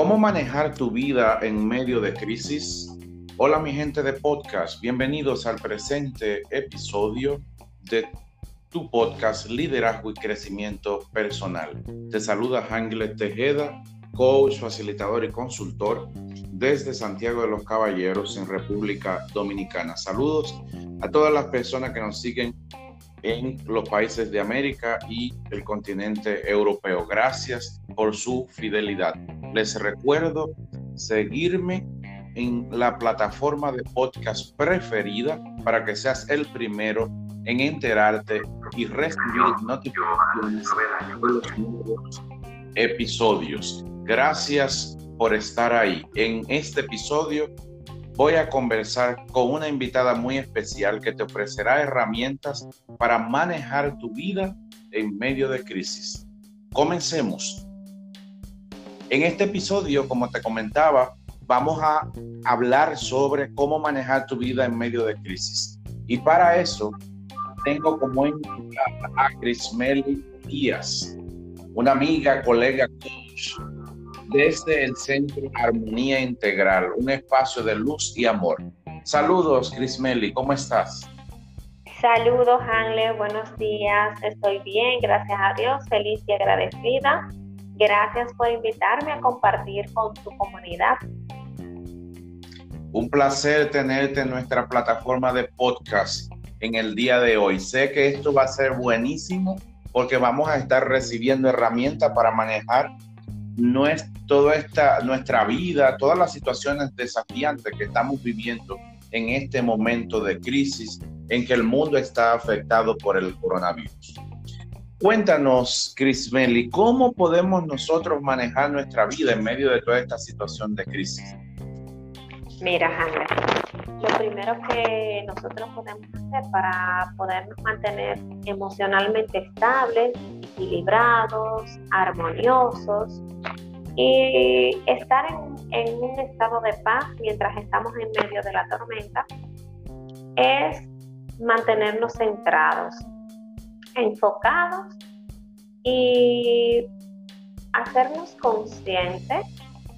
¿Cómo manejar tu vida en medio de crisis? Hola mi gente de podcast, bienvenidos al presente episodio de tu podcast Liderazgo y Crecimiento Personal. Te saluda Hanglet Tejeda, coach, facilitador y consultor desde Santiago de los Caballeros en República Dominicana. Saludos a todas las personas que nos siguen en los países de América y el continente europeo. Gracias por su fidelidad. Les recuerdo seguirme en la plataforma de podcast preferida para que seas el primero en enterarte y recibir notificaciones de los nuevos episodios. Gracias por estar ahí. En este episodio voy a conversar con una invitada muy especial que te ofrecerá herramientas para manejar tu vida en medio de crisis. Comencemos. En este episodio, como te comentaba, vamos a hablar sobre cómo manejar tu vida en medio de crisis. Y para eso tengo como invitada a Crismeli Díaz, una amiga, colega, coach desde el Centro Armonía Integral, un espacio de luz y amor. Saludos, Crismeli, ¿cómo estás? Saludos, Hanle, buenos días. Estoy bien, gracias a Dios, feliz y agradecida. Gracias por invitarme a compartir con tu comunidad. Un placer tenerte en nuestra plataforma de podcast en el día de hoy. Sé que esto va a ser buenísimo porque vamos a estar recibiendo herramientas para manejar toda esta, nuestra vida, todas las situaciones desafiantes que estamos viviendo en este momento de crisis en que el mundo está afectado por el coronavirus. Cuéntanos, Chris Melly, ¿cómo podemos nosotros manejar nuestra vida en medio de toda esta situación de crisis? Mira, lo primero que nosotros podemos hacer para podernos mantener emocionalmente estables, equilibrados, armoniosos y estar en, en un estado de paz mientras estamos en medio de la tormenta es mantenernos centrados, enfocados y hacernos conscientes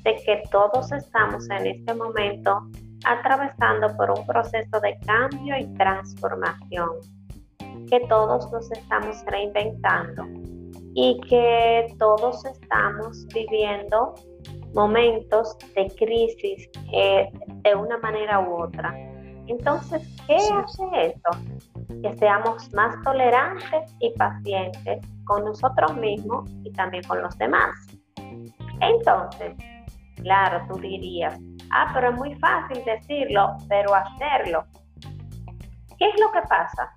de que todos estamos en este momento atravesando por un proceso de cambio y transformación, que todos nos estamos reinventando y que todos estamos viviendo momentos de crisis eh, de una manera u otra. Entonces, ¿qué hace esto? Que seamos más tolerantes y pacientes con nosotros mismos y también con los demás. Entonces, claro, tú dirías, ah, pero es muy fácil decirlo, pero hacerlo. ¿Qué es lo que pasa?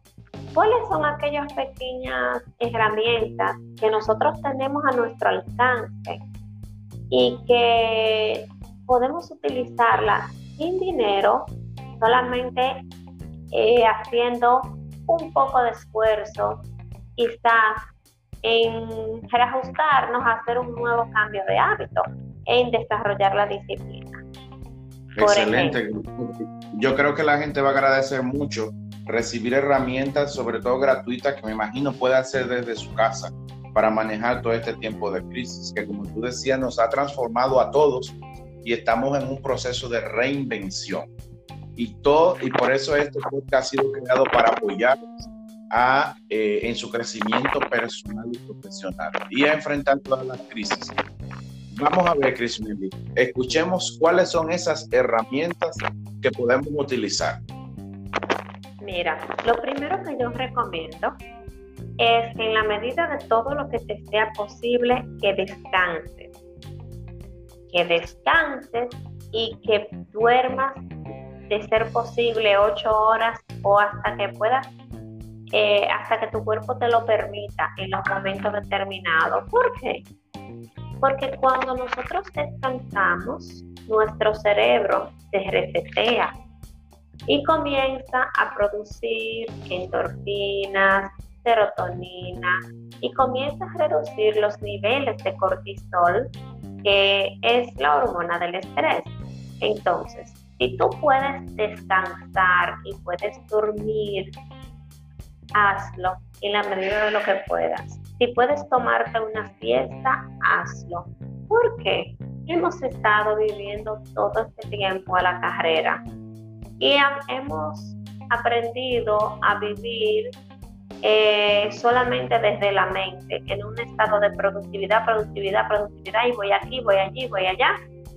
¿Cuáles son aquellas pequeñas herramientas que nosotros tenemos a nuestro alcance y que podemos utilizarlas sin dinero, solamente eh, haciendo un poco de esfuerzo, quizás en reajustarnos a hacer un nuevo cambio de hábito, en desarrollar la disciplina? Excelente. Yo creo que la gente va a agradecer mucho recibir herramientas, sobre todo gratuitas, que me imagino puede hacer desde su casa para manejar todo este tiempo de crisis, que como tú decías, nos ha transformado a todos y estamos en un proceso de reinvención. Y, todo, y por eso este podcast ha sido creado para apoyarlos a, eh, en su crecimiento personal y profesional y a enfrentar todas las crisis. Vamos a ver, Chris Milly, escuchemos cuáles son esas herramientas que podemos utilizar. Mira, lo primero que yo recomiendo es en la medida de todo lo que te sea posible que descanses. Que descanses y que duermas de ser posible ocho horas o hasta que puedas, eh, hasta que tu cuerpo te lo permita en los momentos determinados. ¿Por qué? Porque cuando nosotros descansamos, nuestro cerebro se resetea y comienza a producir endorfinas, serotonina y comienza a reducir los niveles de cortisol, que es la hormona del estrés. Entonces, si tú puedes descansar y puedes dormir, hazlo en la medida de lo que puedas. Si puedes tomarte una fiesta, hazlo. ¿Por qué? hemos estado viviendo todo este tiempo a la carrera y hemos aprendido a vivir eh, solamente desde la mente, en un estado de productividad, productividad, productividad, y voy aquí, voy allí, voy allá,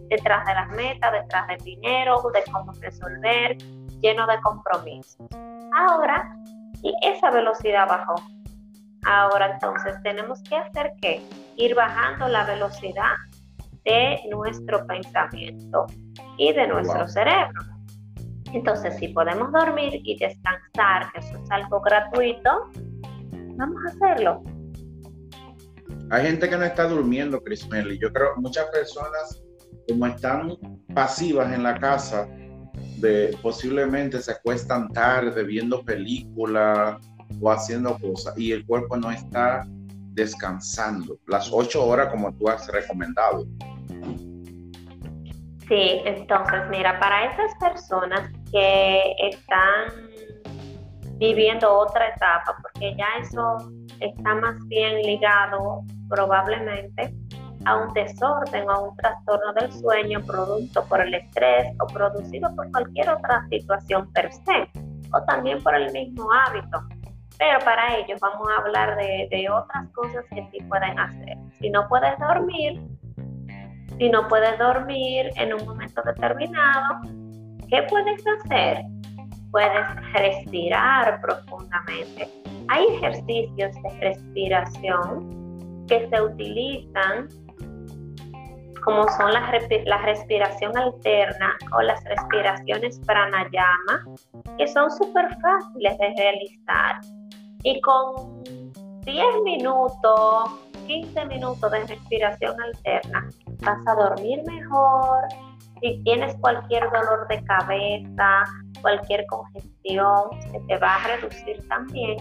detrás de las metas, detrás del dinero, de cómo resolver, lleno de compromisos. Ahora, y esa velocidad bajó. Ahora entonces tenemos que hacer qué? Ir bajando la velocidad de nuestro pensamiento y de nuestro cerebro. Entonces, si podemos dormir y descansar, que eso es algo gratuito, vamos a hacerlo. Hay gente que no está durmiendo, Chris Melly. Yo creo que muchas personas, como están pasivas en la casa, de, posiblemente se acuestan tarde viendo películas o haciendo cosas y el cuerpo no está descansando las ocho horas como tú has recomendado. Sí, entonces mira, para esas personas que están viviendo otra etapa, porque ya eso está más bien ligado probablemente a un desorden o a un trastorno del sueño producto por el estrés o producido por cualquier otra situación per se, o también por el mismo hábito. Pero para ellos vamos a hablar de, de otras cosas que sí pueden hacer. Si no puedes dormir, si no puedes dormir en un momento determinado, ¿qué puedes hacer? Puedes respirar profundamente. Hay ejercicios de respiración que se utilizan como son la, la, respiración alterna o las respiraciones pranayama, que son súper fáciles de realizar. Y con 10 minutos, 15 minutos de respiración alterna, vas a dormir mejor. Si tienes cualquier dolor de cabeza, cualquier congestión, se te va a reducir también.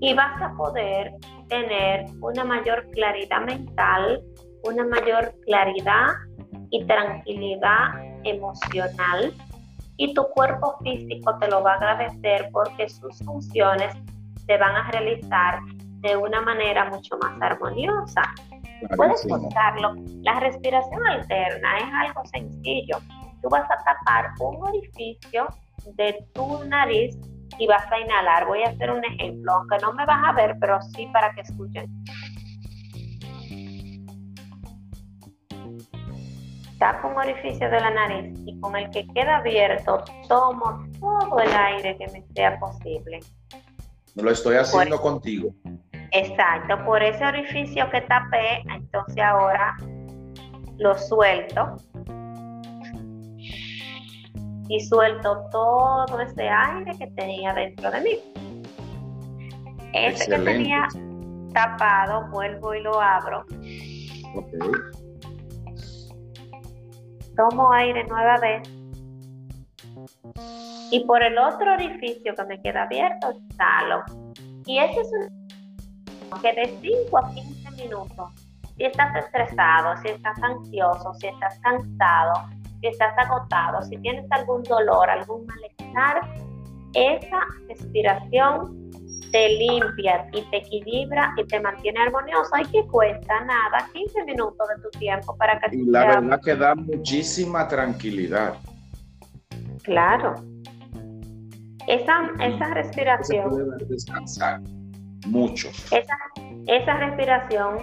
Y vas a poder tener una mayor claridad mental, una mayor claridad y tranquilidad emocional. Y tu cuerpo físico te lo va a agradecer porque sus funciones se van a realizar de una manera mucho más armoniosa. Puedes buscarlo. La respiración alterna es algo sencillo. Tú vas a tapar un orificio de tu nariz y vas a inhalar. Voy a hacer un ejemplo, aunque no me vas a ver, pero sí para que escuchen. Tapo un orificio de la nariz y con el que queda abierto tomo todo el aire que me sea posible. Lo estoy haciendo contigo. Exacto, por ese orificio que tapé, entonces ahora lo suelto y suelto todo ese aire que tenía dentro de mí. Ese que tenía tapado, vuelvo y lo abro. Tomo aire nueva vez. Y por el otro orificio que me queda abierto, exhalo. Y ese es un que de 5 a 15 minutos, si estás estresado, si estás ansioso, si estás cansado, si estás agotado, si tienes algún dolor, algún malestar, esa respiración te limpia y te equilibra y te mantiene armonioso y que cuesta nada, 15 minutos de tu tiempo para que... Y la verdad que da muchísima tranquilidad. Claro. Esa, esa respiración... descansar mucho. Esa, esa respiración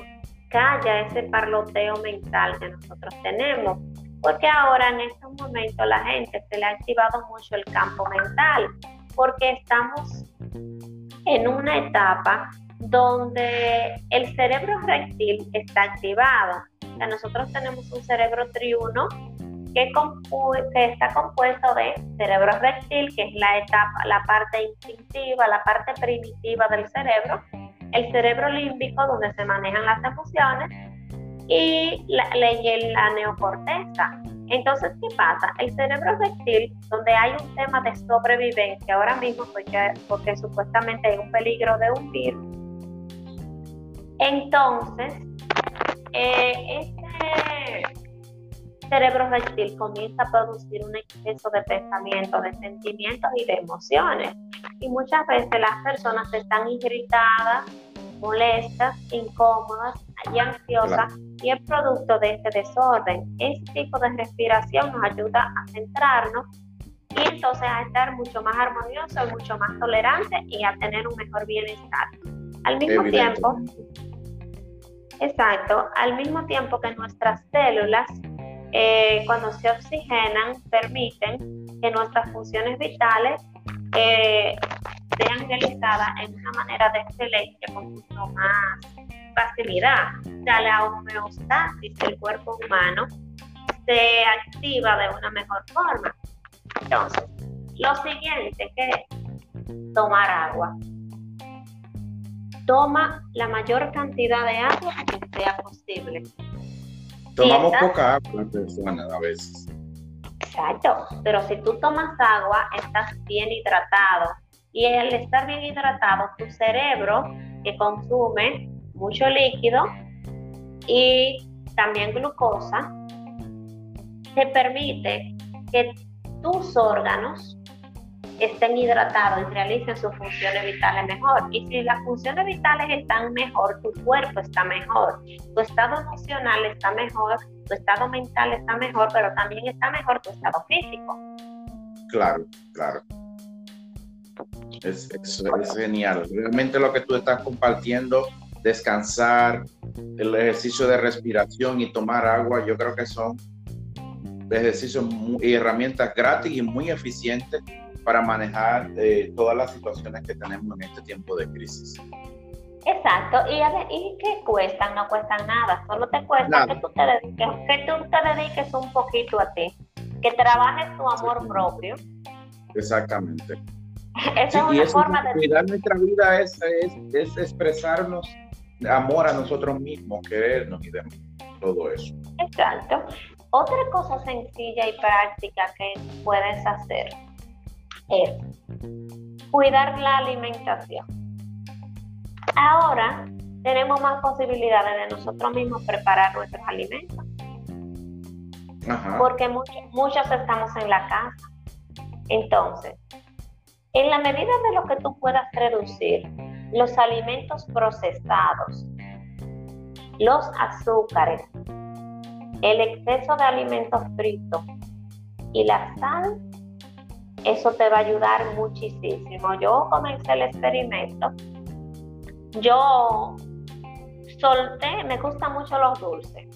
calla ese parloteo mental que nosotros tenemos, porque ahora en estos momentos la gente se le ha activado mucho el campo mental, porque estamos en una etapa donde el cerebro reptil está activado. O sea, nosotros tenemos un cerebro triuno que, está compuesto de cerebro reptil, que es la etapa, la parte instintiva, la parte primitiva del cerebro, el cerebro límbico, donde se manejan las emociones, y la, la neocorteza. Entonces, ¿qué pasa? El cerebro reptil, donde hay un tema de sobrevivencia ahora mismo, porque, porque supuestamente hay un peligro de un virus, entonces, eh, este cerebro reptil comienza a producir un exceso de pensamientos, de sentimientos y de emociones. Y muchas veces las personas están irritadas, molestas, incómodas y ansiosas y es producto de este desorden. Este tipo de respiración nos ayuda a centrarnos y entonces a estar mucho más armonioso y mucho más tolerante y a tener un mejor bienestar. Al mismo tiempo, exacto, al mismo tiempo que nuestras células eh, cuando se oxigenan permiten que nuestras funciones vitales eh, sean realizadas en una manera de excelencia con mucho más facilidad. O sea, la homeostasis del cuerpo humano se activa de una mejor forma. Entonces, lo siguiente que es tomar agua. Toma la mayor cantidad de agua que sea posible. Tomamos poca agua las personas a veces. Exacto, pero si tú tomas agua, estás bien hidratado. Y al estar bien hidratado, tu cerebro, que consume mucho líquido y también glucosa, te permite que tus órganos estén hidratados y realicen sus funciones vitales mejor. Y si las funciones vitales están mejor, tu cuerpo está mejor, tu estado emocional está mejor, tu estado mental está mejor, pero también está mejor tu estado físico. Claro, claro. Es, es, es genial. Realmente lo que tú estás compartiendo, descansar, el ejercicio de respiración y tomar agua, yo creo que son ejercicios y herramientas gratis y muy eficientes para manejar eh, todas las situaciones que tenemos en este tiempo de crisis. Exacto, y, y que cuestan, no cuestan nada, solo te cuesta que tú te, dediques, que tú te dediques un poquito a ti, que trabajes tu amor propio. Exactamente. Esa es una forma de... Cuidar nuestra vida es, es, es, expresarnos amor a nosotros mismos, querernos y demás, todo eso. Exacto. Otra cosa sencilla y práctica que puedes hacer es cuidar la alimentación. Ahora tenemos más posibilidades de nosotros mismos preparar nuestros alimentos. Porque muchos, estamos en la casa. Entonces, en la medida de lo que tú puedas reducir los alimentos procesados, los azúcares, el exceso de alimentos fritos y la sal, eso te va a ayudar muchísimo. Yo comencé el experimento. Yo solté, me gustan mucho los dulces,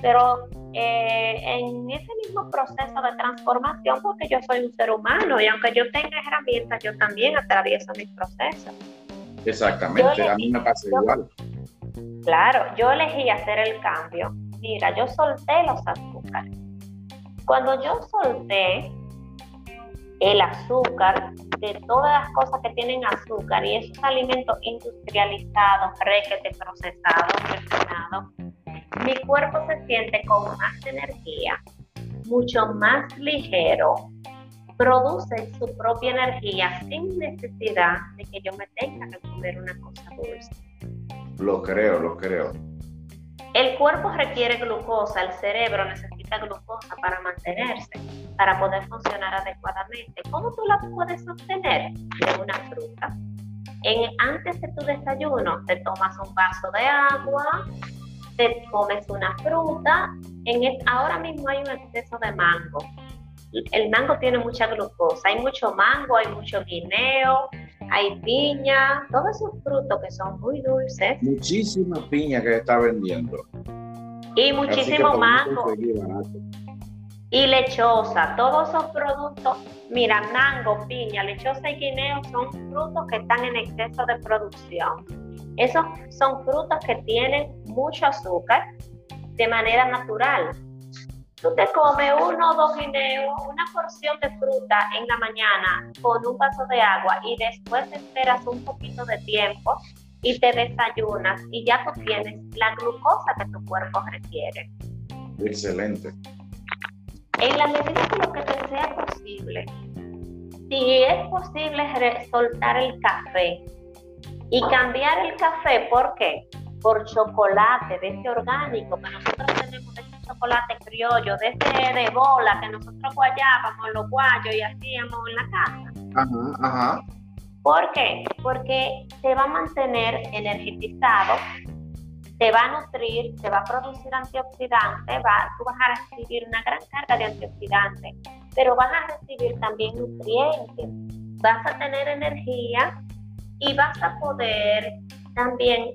pero eh, en ese mismo proceso de transformación, porque yo soy un ser humano y aunque yo tenga herramientas, yo también atravieso mis procesos. Exactamente, a mí me pasa igual. Claro, yo elegí hacer el cambio. Mira, yo solté los azúcares. Cuando yo solté el azúcar, de todas las cosas que tienen azúcar y esos alimentos industrializados, requete procesados, refinados, mi cuerpo se siente con más energía, mucho más ligero, produce su propia energía sin necesidad de que yo me tenga que comer una cosa dulce. Lo creo, lo creo. El cuerpo requiere glucosa, el cerebro necesita glucosa para mantenerse, para poder funcionar adecuadamente. ¿Cómo tú la puedes obtener? De una fruta. En, antes de tu desayuno, te tomas un vaso de agua, te comes una fruta. En ahora mismo hay un exceso de mango. El mango tiene mucha glucosa. Hay mucho mango, hay mucho guineo, hay piña, todos esos frutos que son muy dulces. Muchísima piña que está vendiendo. Y muchísimo mango. Y lechosa, todos esos productos, mira, mango, piña, lechosa y guineo son frutos que están en exceso de producción. Esos son frutos que tienen mucho azúcar de manera natural tú te comes uno o dos guineos, una porción de fruta en la mañana con un vaso de agua y después esperas un poquito de tiempo y te desayunas y ya tú tienes la glucosa que tu cuerpo requiere. Excelente. En la medida de lo que te sea posible, si es posible soltar el café y cambiar el café, ¿por qué? Por chocolate de ese orgánico que nosotros tenemos chocolate criollo, de ese de bola que nosotros guayábamos los guayos y hacíamos en la casa. Ajá, ajá. ¿Por qué? Porque te va a mantener energetizado, te va a nutrir, te va a producir antioxidantes, va, tú vas a recibir una gran carga de antioxidantes, pero vas a recibir también nutrientes, vas a tener energía y vas a poder también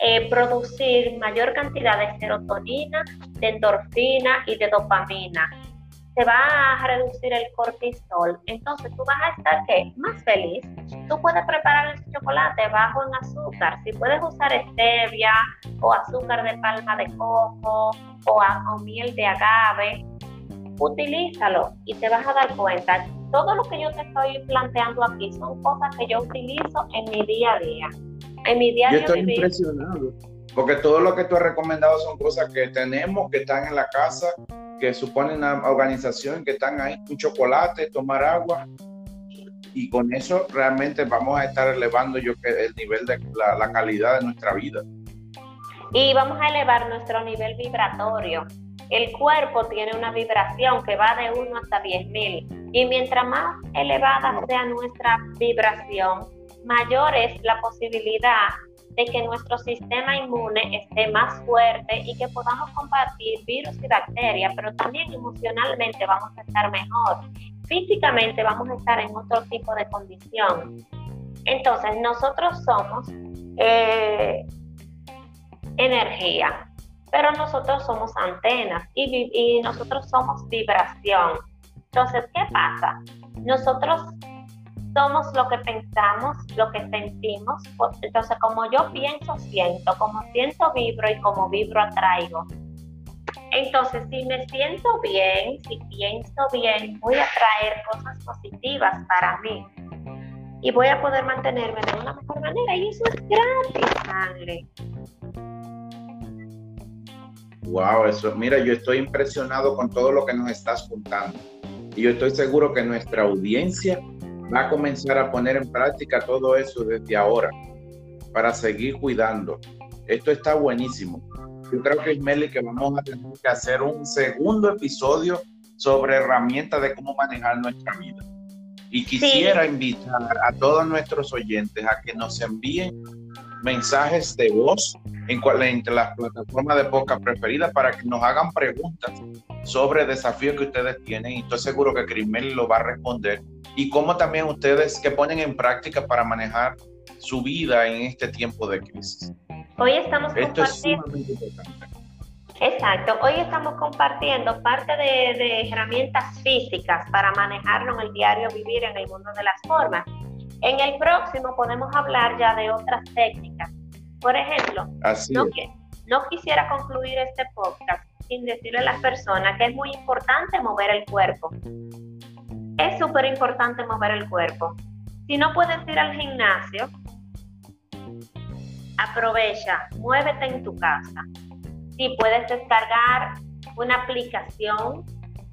eh, producir mayor cantidad de serotonina, de endorfina y de dopamina se va a reducir el cortisol. Entonces tú vas a estar ¿qué? más feliz. Tú puedes preparar el chocolate bajo en azúcar. Si puedes usar stevia o azúcar de palma de coco o, o miel de agave, utilízalo y te vas a dar cuenta. Todo lo que yo te estoy planteando aquí son cosas que yo utilizo en mi día a día. En mi día Yo estoy impresionado. Porque todo lo que tú has recomendado son cosas que tenemos, que están en la casa que suponen una organización que están ahí, un chocolate, tomar agua, y con eso realmente vamos a estar elevando yo que el nivel de la, calidad de nuestra vida. Y vamos a elevar nuestro nivel vibratorio. El cuerpo tiene una vibración que va de 1 hasta 10 mil. Y mientras más elevada sea nuestra vibración, mayor es la posibilidad de que nuestro sistema inmune esté más fuerte y que podamos combatir virus y bacterias, pero también emocionalmente vamos a estar mejor. Físicamente vamos a estar en otro tipo de condición. Entonces, nosotros somos eh, energía, pero nosotros somos antenas y, y nosotros somos vibración. Entonces, ¿qué pasa? Nosotros somos lo que pensamos, lo que sentimos. Entonces, como yo pienso, siento, como siento, vibro y como vibro, atraigo. Entonces, si me siento bien, si pienso bien, voy a traer cosas positivas para mí. Y voy a poder mantenerme de una mejor manera. Y eso es gratis, sangre. Wow, eso, mira, yo estoy impresionado con todo lo que nos estás contando. Y yo estoy seguro que nuestra audiencia va a comenzar a poner en práctica todo eso desde ahora para seguir cuidando. Esto está buenísimo. Yo creo que Meli que vamos a tener que hacer un segundo episodio sobre herramientas de cómo manejar nuestra vida. Y quisiera invitar a todos nuestros oyentes a que nos envíen mensajes de voz en, entre las plataformas de podcast preferidas para que nos hagan preguntas sobre desafíos que ustedes tienen y estoy seguro que Crismeli lo va a responder y cómo también ustedes que ponen en práctica para manejar su vida en este tiempo de crisis. Hoy estamos compartiendo. Exacto, hoy estamos compartiendo parte de, de, herramientas físicas para manejarlo en el diario vivir en el mundo de las formas. En el próximo podemos hablar ya de otras técnicas. Por ejemplo, no, no quisiera concluir este podcast sin decirle a las personas que es muy importante mover el cuerpo es súper importante mover el cuerpo. Si no puedes ir al gimnasio, aprovecha, muévete en tu casa. Si puedes descargar una aplicación.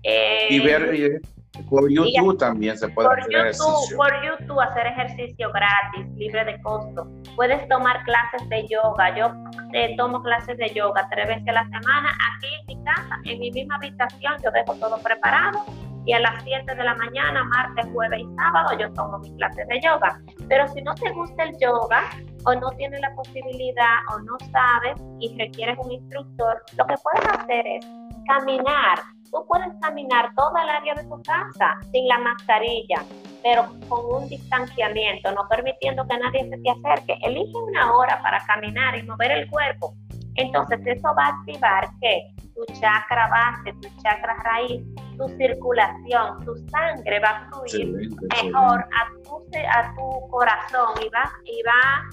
Eh, y ver, por YouTube también se puede hacer ejercicio. Por YouTube hacer ejercicio gratis, libre de costo. Puedes tomar clases de yoga. Yo eh, tomo clases de yoga tres veces a la semana aquí en mi casa, en mi misma habitación. Yo dejo todo preparado y a las 7 de la mañana, martes, jueves y sábado, yo tomo mis clases de yoga. Pero si no te gusta el yoga o no tienes la posibilidad o no sabes y requieres un instructor, lo que puedes hacer es caminar. Tú puedes caminar toda el área de tu casa sin la mascarilla, pero con un distanciamiento, no permitiendo que nadie se te acerque. Elige una hora para caminar y mover el cuerpo. Entonces eso va a activar que tu chakra base, tu chakra raíz, tu circulación, tu sangre va a fluir mejor a tu, a tu corazón y va, y va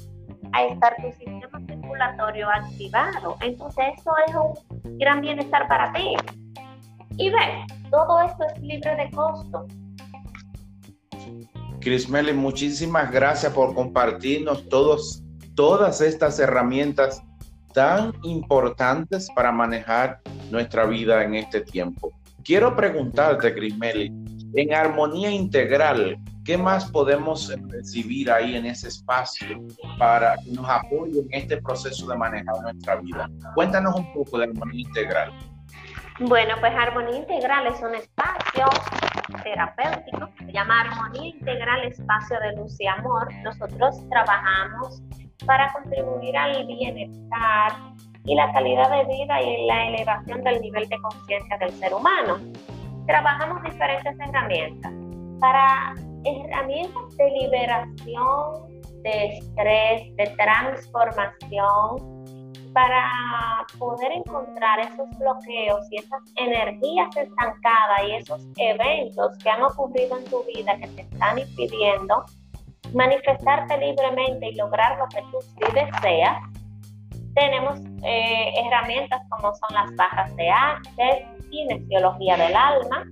a estar tu sistema circulatorio activado. Entonces eso es un gran bienestar para ti. Y ves, todo esto es libre de costo. Crismeli, muchísimas gracias por compartirnos todos, todas estas herramientas tan importantes para manejar nuestra vida en este tiempo. Quiero preguntarte, Crismeli, en armonía integral, ¿qué más podemos recibir ahí en ese espacio para que nos apoye en este proceso de manejar nuestra vida? Cuéntanos un poco de armonía integral. Bueno, pues Armonía Integral es un espacio terapéutico se llama Armonía Integral Espacio de Luz y Amor. Nosotros trabajamos para contribuir al bienestar y la calidad de vida y la elevación del nivel de conciencia del ser humano. Trabajamos diferentes herramientas para herramientas de liberación de estrés, de transformación, para poder encontrar esos bloqueos y esas energías estancadas y esos eventos que han ocurrido en tu vida que te están impidiendo manifestarte libremente y lograr lo que tú sí deseas. Tenemos eh, herramientas como son las barras de Access, kinesiología del alma.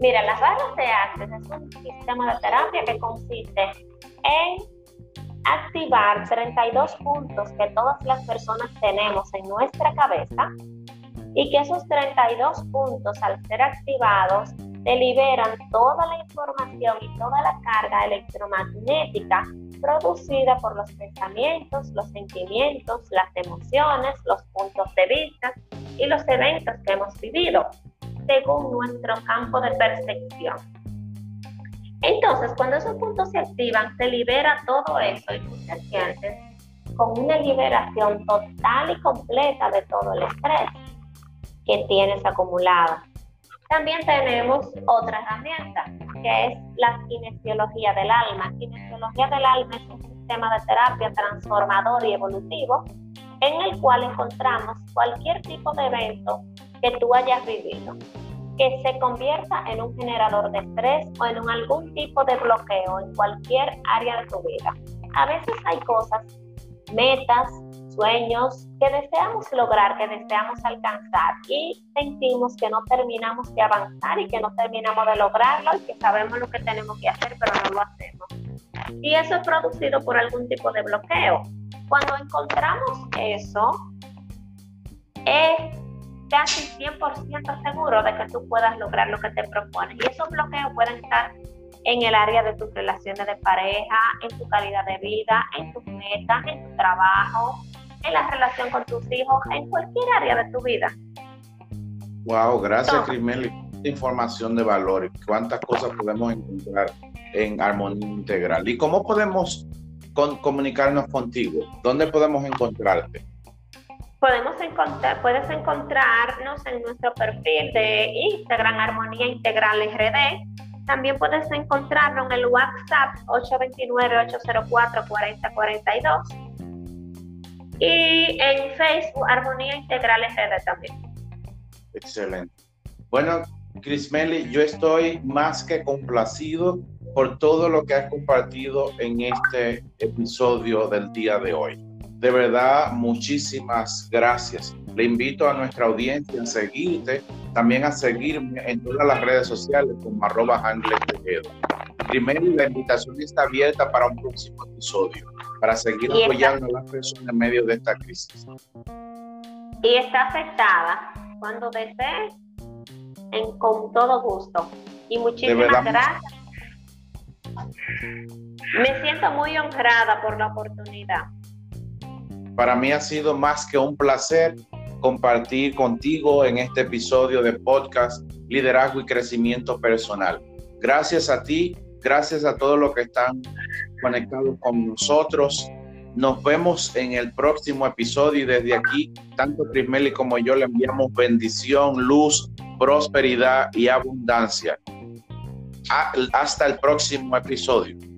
Mira, las barras de Access es un sistema de terapia que consiste en activar 32 puntos que todas las personas tenemos en nuestra cabeza y que esos 32 puntos al ser activados deliberan toda la información y toda la carga electromagnética producida por los pensamientos, los sentimientos, las emociones, los puntos de vista y los eventos que hemos vivido, según nuestro campo de percepción. Entonces, cuando esos puntos se activan, se libera todo eso y tú te sientes con una liberación total y completa de todo el estrés que tienes acumulado. También tenemos otra herramienta, que es la kinesiología del alma. Kinesiología del alma es un sistema de terapia transformador y evolutivo en el cual encontramos cualquier tipo de evento que tú hayas vivido que se convierta en un generador de estrés o en algún tipo de bloqueo en cualquier área de tu vida. A veces hay cosas, metas, sueños que deseamos lograr, que deseamos alcanzar y sentimos que no terminamos de avanzar y que no terminamos de lograrlo y que sabemos lo que tenemos que hacer pero no lo hacemos. Y eso es producido por algún tipo de bloqueo. Cuando encontramos eso, es casi 100% seguro de que tú puedas lograr lo que te propones. Y esos bloqueos pueden estar en el área de tus relaciones de pareja, en tu calidad de vida, en tus metas, en tu trabajo, en la relación con tus hijos, en cualquier área de tu vida. Wow, gracias, Crismeli. Información de valor y cuántas cosas podemos encontrar en Armonía Integral. ¿Y cómo podemos comunicarnos contigo? ¿Dónde podemos encontrarte? Podemos encontrar, puedes encontrarnos en nuestro perfil de Instagram Armonía Integral RD. También puedes encontrarnos en el WhatsApp 829-804-4042 y en Facebook Armonía Integral RD también. Excelente. Bueno, Crismeli, yo estoy más que complacido por todo lo que has compartido en este episodio del día de hoy. De verdad, muchísimas gracias. Le invito a nuestra audiencia a seguirte, también a seguirme en todas las redes sociales como arroba Primero, la invitación está abierta para un próximo episodio, para seguir apoyando a las personas en medio de esta crisis. Y está afectada cuando desees, con todo gusto. Y muchísimas gracias. Me siento muy honrada por la oportunidad. Para mí ha sido más que un placer compartir contigo en este episodio de podcast Liderazgo y Crecimiento Personal. Gracias a ti, gracias a todos los que están conectados con nosotros. Nos vemos en el próximo episodio y desde aquí, tanto Prismeli como yo le enviamos bendición, luz, prosperidad y abundancia. hasta el próximo episodio.